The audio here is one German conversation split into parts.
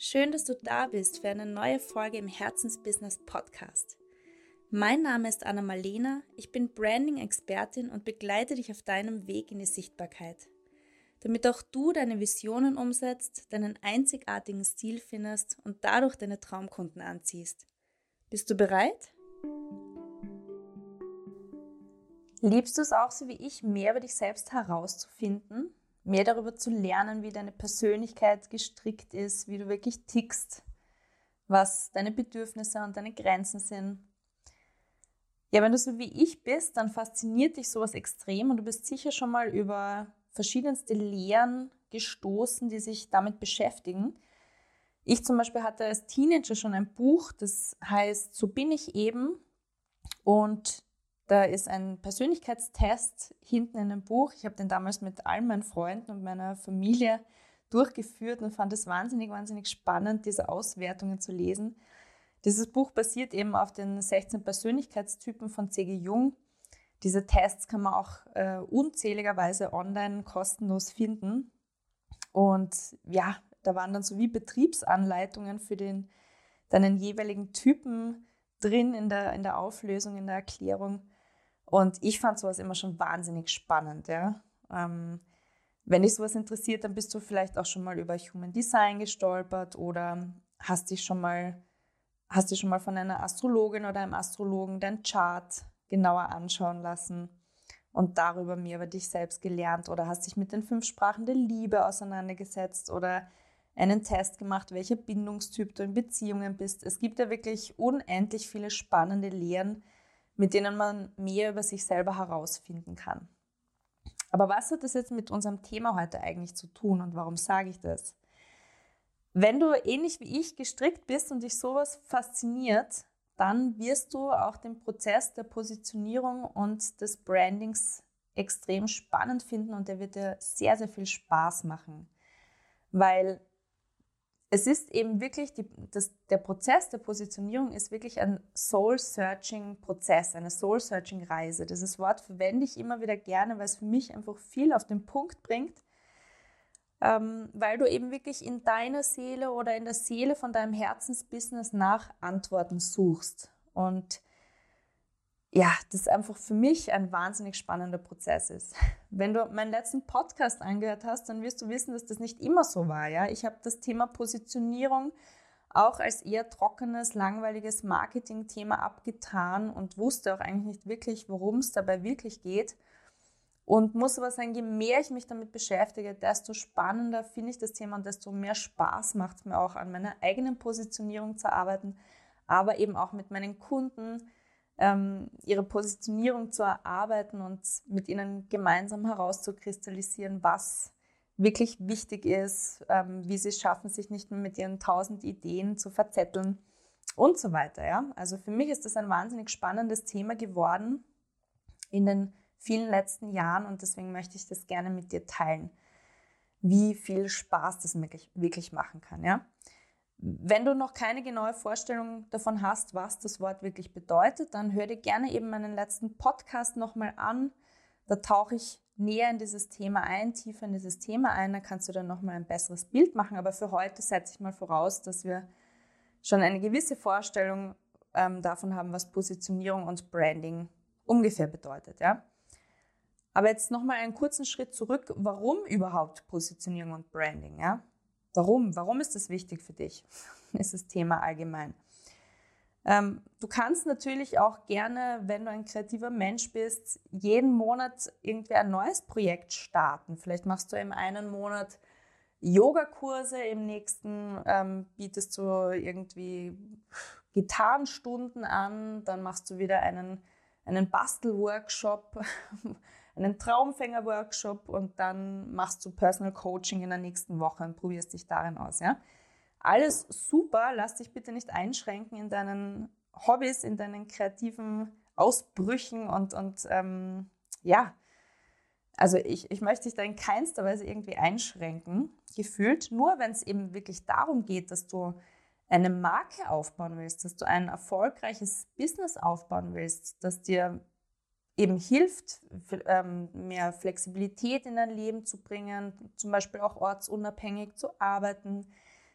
Schön, dass du da bist für eine neue Folge im Herzensbusiness Podcast. Mein Name ist Anna Malena, ich bin Branding-Expertin und begleite dich auf deinem Weg in die Sichtbarkeit. Damit auch du deine Visionen umsetzt, deinen einzigartigen Stil findest und dadurch deine Traumkunden anziehst. Bist du bereit? Liebst du es auch so wie ich, mehr über dich selbst herauszufinden mehr darüber zu lernen, wie deine Persönlichkeit gestrickt ist, wie du wirklich tickst, was deine Bedürfnisse und deine Grenzen sind. Ja, wenn du so wie ich bist, dann fasziniert dich sowas extrem und du bist sicher schon mal über verschiedenste Lehren gestoßen, die sich damit beschäftigen. Ich zum Beispiel hatte als Teenager schon ein Buch, das heißt So bin ich eben. Und da ist ein Persönlichkeitstest hinten in dem Buch. Ich habe den damals mit all meinen Freunden und meiner Familie durchgeführt und fand es wahnsinnig, wahnsinnig spannend, diese Auswertungen zu lesen. Dieses Buch basiert eben auf den 16 Persönlichkeitstypen von C.G. Jung. Diese Tests kann man auch äh, unzähligerweise online kostenlos finden. Und ja, da waren dann so wie Betriebsanleitungen für den, deinen jeweiligen Typen drin in der, in der Auflösung, in der Erklärung. Und ich fand sowas immer schon wahnsinnig spannend, ja. Ähm, wenn dich sowas interessiert, dann bist du vielleicht auch schon mal über Human Design gestolpert oder hast dich schon mal, hast dich schon mal von einer Astrologin oder einem Astrologen dein Chart genauer anschauen lassen und darüber mehr über dich selbst gelernt oder hast dich mit den fünf Sprachen der Liebe auseinandergesetzt oder einen Test gemacht, welcher Bindungstyp du in Beziehungen bist. Es gibt ja wirklich unendlich viele spannende Lehren, mit denen man mehr über sich selber herausfinden kann. Aber was hat das jetzt mit unserem Thema heute eigentlich zu tun und warum sage ich das? Wenn du ähnlich wie ich gestrickt bist und dich sowas fasziniert, dann wirst du auch den Prozess der Positionierung und des Brandings extrem spannend finden und der wird dir sehr, sehr viel Spaß machen. Weil es ist eben wirklich, die, das, der Prozess der Positionierung ist wirklich ein Soul-Searching-Prozess, eine Soul-Searching-Reise. Dieses Wort verwende ich immer wieder gerne, weil es für mich einfach viel auf den Punkt bringt, ähm, weil du eben wirklich in deiner Seele oder in der Seele von deinem Herzensbusiness nach Antworten suchst. Und ja, das einfach für mich ein wahnsinnig spannender Prozess ist. Wenn du meinen letzten Podcast angehört hast, dann wirst du wissen, dass das nicht immer so war. Ja, ich habe das Thema Positionierung auch als eher trockenes, langweiliges Marketing-Thema abgetan und wusste auch eigentlich nicht wirklich, worum es dabei wirklich geht. Und muss aber sagen, je mehr ich mich damit beschäftige, desto spannender finde ich das Thema und desto mehr Spaß macht es mir auch an meiner eigenen Positionierung zu arbeiten, aber eben auch mit meinen Kunden, ähm, ihre Positionierung zu erarbeiten und mit ihnen gemeinsam herauszukristallisieren, was wirklich wichtig ist, ähm, wie sie es schaffen, sich nicht mehr mit ihren tausend Ideen zu verzetteln und so weiter. Ja? Also für mich ist das ein wahnsinnig spannendes Thema geworden in den vielen letzten Jahren und deswegen möchte ich das gerne mit dir teilen, wie viel Spaß das wirklich, wirklich machen kann. Ja? Wenn du noch keine genaue Vorstellung davon hast, was das Wort wirklich bedeutet, dann hör dir gerne eben meinen letzten Podcast nochmal an. Da tauche ich näher in dieses Thema ein, tiefer in dieses Thema ein. Da kannst du dann nochmal ein besseres Bild machen. Aber für heute setze ich mal voraus, dass wir schon eine gewisse Vorstellung ähm, davon haben, was Positionierung und Branding ungefähr bedeutet. Ja? Aber jetzt nochmal einen kurzen Schritt zurück. Warum überhaupt Positionierung und Branding? Ja? Warum? Warum ist das wichtig für dich? ist das Thema allgemein. Ähm, du kannst natürlich auch gerne, wenn du ein kreativer Mensch bist, jeden Monat irgendwie ein neues Projekt starten. Vielleicht machst du im einen Monat Yogakurse, im nächsten ähm, bietest du irgendwie Gitarrenstunden an, dann machst du wieder einen, einen Bastelworkshop einen Traumfänger-Workshop und dann machst du Personal Coaching in der nächsten Woche und probierst dich darin aus. Ja? Alles super, lass dich bitte nicht einschränken in deinen Hobbys, in deinen kreativen Ausbrüchen und, und ähm, ja, also ich, ich möchte dich da in keinster Weise irgendwie einschränken, gefühlt, nur wenn es eben wirklich darum geht, dass du eine Marke aufbauen willst, dass du ein erfolgreiches Business aufbauen willst, dass dir eben hilft, ähm, mehr Flexibilität in dein Leben zu bringen, zum Beispiel auch ortsunabhängig zu arbeiten,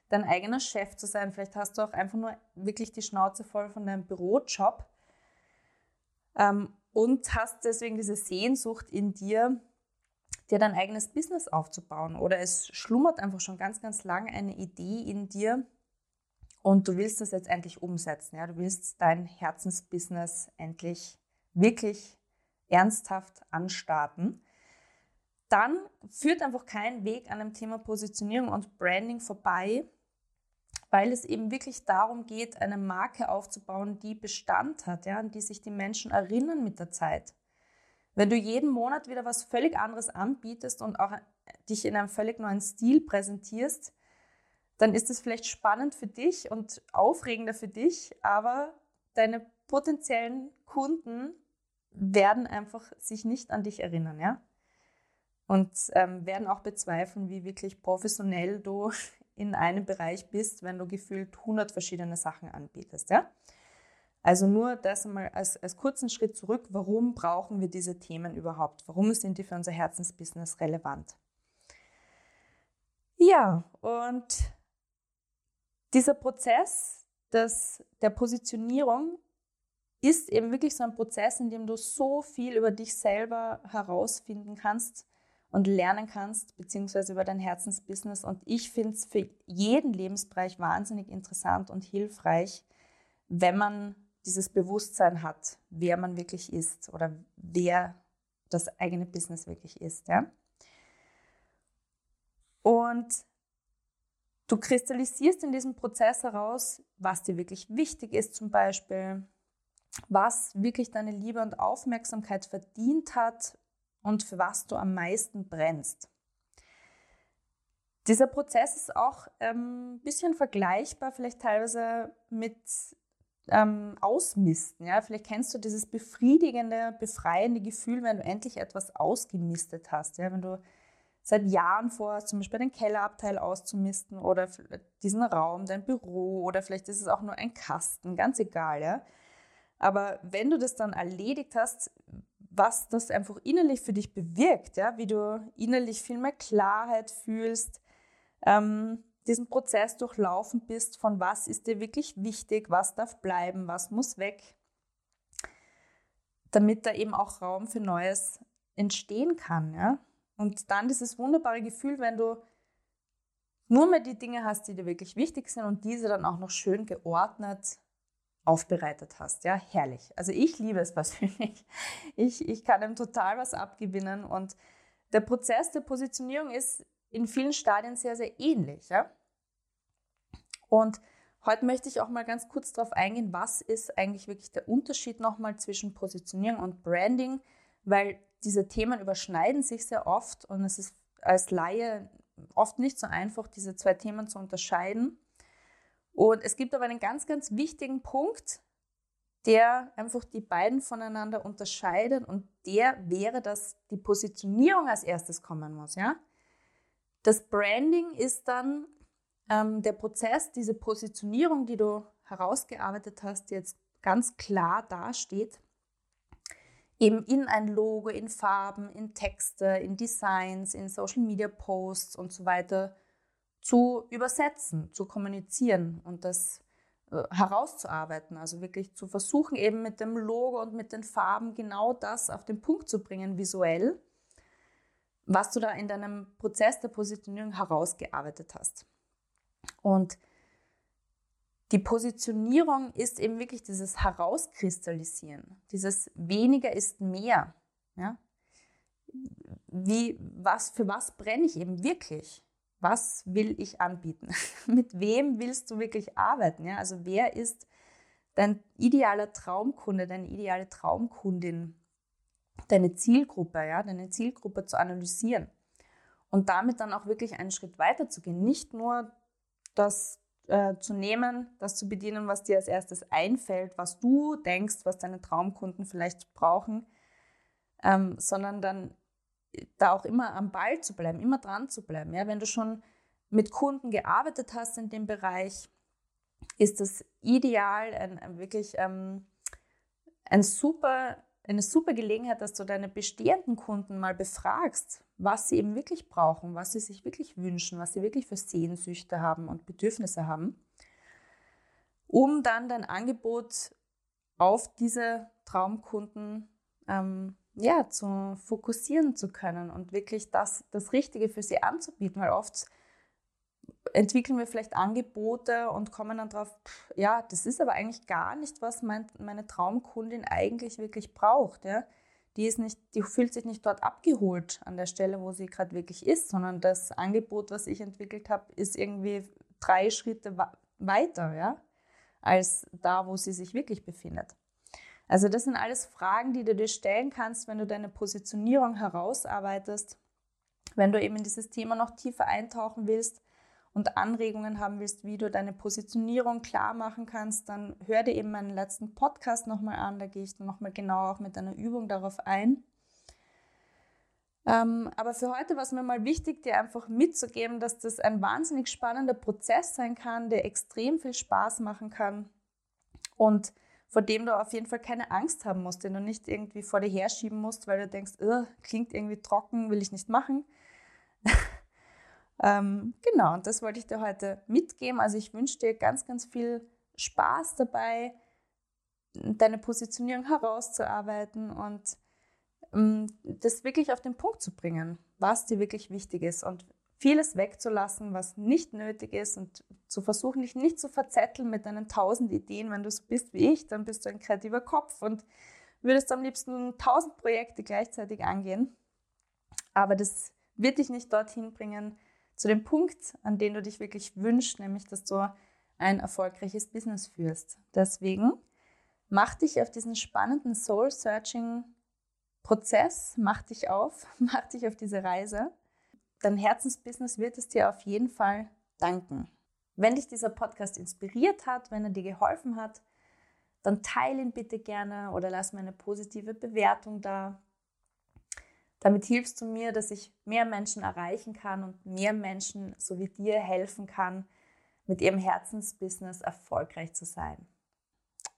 dein eigener Chef zu sein. Vielleicht hast du auch einfach nur wirklich die Schnauze voll von deinem Bürojob ähm, und hast deswegen diese Sehnsucht in dir, dir dein eigenes Business aufzubauen. Oder es schlummert einfach schon ganz, ganz lange eine Idee in dir und du willst das jetzt endlich umsetzen. Ja? Du willst dein Herzensbusiness endlich wirklich ernsthaft anstarten. Dann führt einfach kein Weg an dem Thema Positionierung und Branding vorbei, weil es eben wirklich darum geht, eine Marke aufzubauen, die Bestand hat, ja, an die sich die Menschen erinnern mit der Zeit. Wenn du jeden Monat wieder was völlig anderes anbietest und auch dich in einem völlig neuen Stil präsentierst, dann ist es vielleicht spannend für dich und aufregender für dich, aber deine potenziellen Kunden werden einfach sich nicht an dich erinnern, ja? Und ähm, werden auch bezweifeln, wie wirklich professionell du in einem Bereich bist, wenn du gefühlt 100 verschiedene Sachen anbietest. Ja? Also nur das einmal als, als kurzen Schritt zurück. Warum brauchen wir diese Themen überhaupt? Warum sind die für unser Herzensbusiness relevant? Ja, und dieser Prozess des, der Positionierung ist eben wirklich so ein Prozess, in dem du so viel über dich selber herausfinden kannst, und lernen kannst, beziehungsweise über dein Herzensbusiness. Und ich finde es für jeden Lebensbereich wahnsinnig interessant und hilfreich, wenn man dieses Bewusstsein hat, wer man wirklich ist oder wer das eigene Business wirklich ist. Ja? Und du kristallisierst in diesem Prozess heraus, was dir wirklich wichtig ist zum Beispiel, was wirklich deine Liebe und Aufmerksamkeit verdient hat, und für was du am meisten brennst. Dieser Prozess ist auch ein ähm, bisschen vergleichbar, vielleicht teilweise mit ähm, Ausmisten. Ja? Vielleicht kennst du dieses befriedigende, befreiende Gefühl, wenn du endlich etwas ausgemistet hast. Ja? Wenn du seit Jahren vorhast, zum Beispiel den Kellerabteil auszumisten oder diesen Raum, dein Büro oder vielleicht ist es auch nur ein Kasten, ganz egal. Ja? Aber wenn du das dann erledigt hast, was das einfach innerlich für dich bewirkt, ja, wie du innerlich viel mehr Klarheit fühlst, ähm, diesen Prozess durchlaufen bist, von was ist dir wirklich wichtig, was darf bleiben, was muss weg, damit da eben auch Raum für Neues entstehen kann. Ja? Und dann dieses wunderbare Gefühl, wenn du nur mehr die Dinge hast, die dir wirklich wichtig sind und diese dann auch noch schön geordnet aufbereitet hast. Ja, herrlich. Also ich liebe es persönlich. Ich, ich kann ihm total was abgewinnen und der Prozess der Positionierung ist in vielen Stadien sehr, sehr ähnlich. Ja? Und heute möchte ich auch mal ganz kurz darauf eingehen, was ist eigentlich wirklich der Unterschied nochmal zwischen Positionierung und Branding, weil diese Themen überschneiden sich sehr oft und es ist als Laie oft nicht so einfach, diese zwei Themen zu unterscheiden. Und es gibt aber einen ganz, ganz wichtigen Punkt, der einfach die beiden voneinander unterscheidet und der wäre, dass die Positionierung als erstes kommen muss. Ja? Das Branding ist dann ähm, der Prozess, diese Positionierung, die du herausgearbeitet hast, die jetzt ganz klar dasteht, eben in ein Logo, in Farben, in Texte, in Designs, in Social Media Posts und so weiter zu übersetzen, zu kommunizieren und das äh, herauszuarbeiten. Also wirklich zu versuchen, eben mit dem Logo und mit den Farben genau das auf den Punkt zu bringen, visuell, was du da in deinem Prozess der Positionierung herausgearbeitet hast. Und die Positionierung ist eben wirklich dieses Herauskristallisieren, dieses weniger ist mehr. Ja? Wie, was, für was brenne ich eben wirklich? Was will ich anbieten? Mit wem willst du wirklich arbeiten? Ja? Also wer ist dein idealer Traumkunde, deine ideale Traumkundin, deine Zielgruppe, ja, deine Zielgruppe zu analysieren und damit dann auch wirklich einen Schritt weiter zu gehen. Nicht nur das äh, zu nehmen, das zu bedienen, was dir als erstes einfällt, was du denkst, was deine Traumkunden vielleicht brauchen, ähm, sondern dann da auch immer am Ball zu bleiben, immer dran zu bleiben. Ja, wenn du schon mit Kunden gearbeitet hast in dem Bereich, ist das ideal, ein, ein wirklich ähm, ein super eine super Gelegenheit, dass du deine bestehenden Kunden mal befragst, was sie eben wirklich brauchen, was sie sich wirklich wünschen, was sie wirklich für Sehnsüchte haben und Bedürfnisse haben, um dann dein Angebot auf diese Traumkunden ähm, ja, zu fokussieren zu können und wirklich das, das Richtige für sie anzubieten, weil oft entwickeln wir vielleicht Angebote und kommen dann drauf, ja, das ist aber eigentlich gar nicht, was mein, meine Traumkundin eigentlich wirklich braucht. Ja? Die, ist nicht, die fühlt sich nicht dort abgeholt an der Stelle, wo sie gerade wirklich ist, sondern das Angebot, was ich entwickelt habe, ist irgendwie drei Schritte weiter, ja, als da, wo sie sich wirklich befindet. Also das sind alles Fragen, die du dir stellen kannst, wenn du deine Positionierung herausarbeitest, wenn du eben in dieses Thema noch tiefer eintauchen willst und Anregungen haben willst, wie du deine Positionierung klar machen kannst, dann hör dir eben meinen letzten Podcast nochmal an. Da gehe ich dann nochmal genau auch mit einer Übung darauf ein. Ähm, aber für heute war es mir mal wichtig, dir einfach mitzugeben, dass das ein wahnsinnig spannender Prozess sein kann, der extrem viel Spaß machen kann und vor dem du auf jeden Fall keine Angst haben musst, den du nicht irgendwie vor dir herschieben musst, weil du denkst, klingt irgendwie trocken, will ich nicht machen. Ähm, genau, und das wollte ich dir heute mitgeben. Also ich wünsche dir ganz, ganz viel Spaß dabei, deine Positionierung herauszuarbeiten und ähm, das wirklich auf den Punkt zu bringen, was dir wirklich wichtig ist und vieles wegzulassen, was nicht nötig ist und zu versuchen, dich nicht zu verzetteln mit deinen tausend Ideen. Wenn du so bist wie ich, dann bist du ein kreativer Kopf und würdest am liebsten tausend Projekte gleichzeitig angehen. Aber das wird dich nicht dorthin bringen, zu dem Punkt, an den du dich wirklich wünschst, nämlich dass du ein erfolgreiches Business führst. Deswegen mach dich auf diesen spannenden Soul-Searching-Prozess, mach dich auf, mach dich auf diese Reise. Dein Herzensbusiness wird es dir auf jeden Fall danken. Wenn dich dieser Podcast inspiriert hat, wenn er dir geholfen hat, dann teile ihn bitte gerne oder lass mir eine positive Bewertung da. Damit hilfst du mir, dass ich mehr Menschen erreichen kann und mehr Menschen so wie dir helfen kann, mit ihrem Herzensbusiness erfolgreich zu sein.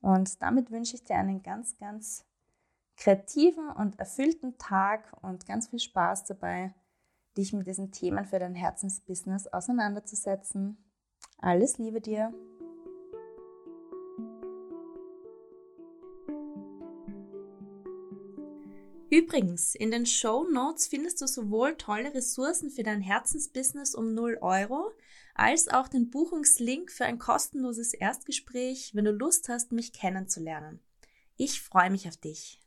Und damit wünsche ich dir einen ganz, ganz kreativen und erfüllten Tag und ganz viel Spaß dabei, dich mit diesen Themen für dein Herzensbusiness auseinanderzusetzen. Alles Liebe dir! Übrigens, in den Show Notes findest du sowohl tolle Ressourcen für dein Herzensbusiness um 0 Euro, als auch den Buchungslink für ein kostenloses Erstgespräch, wenn du Lust hast, mich kennenzulernen. Ich freue mich auf dich.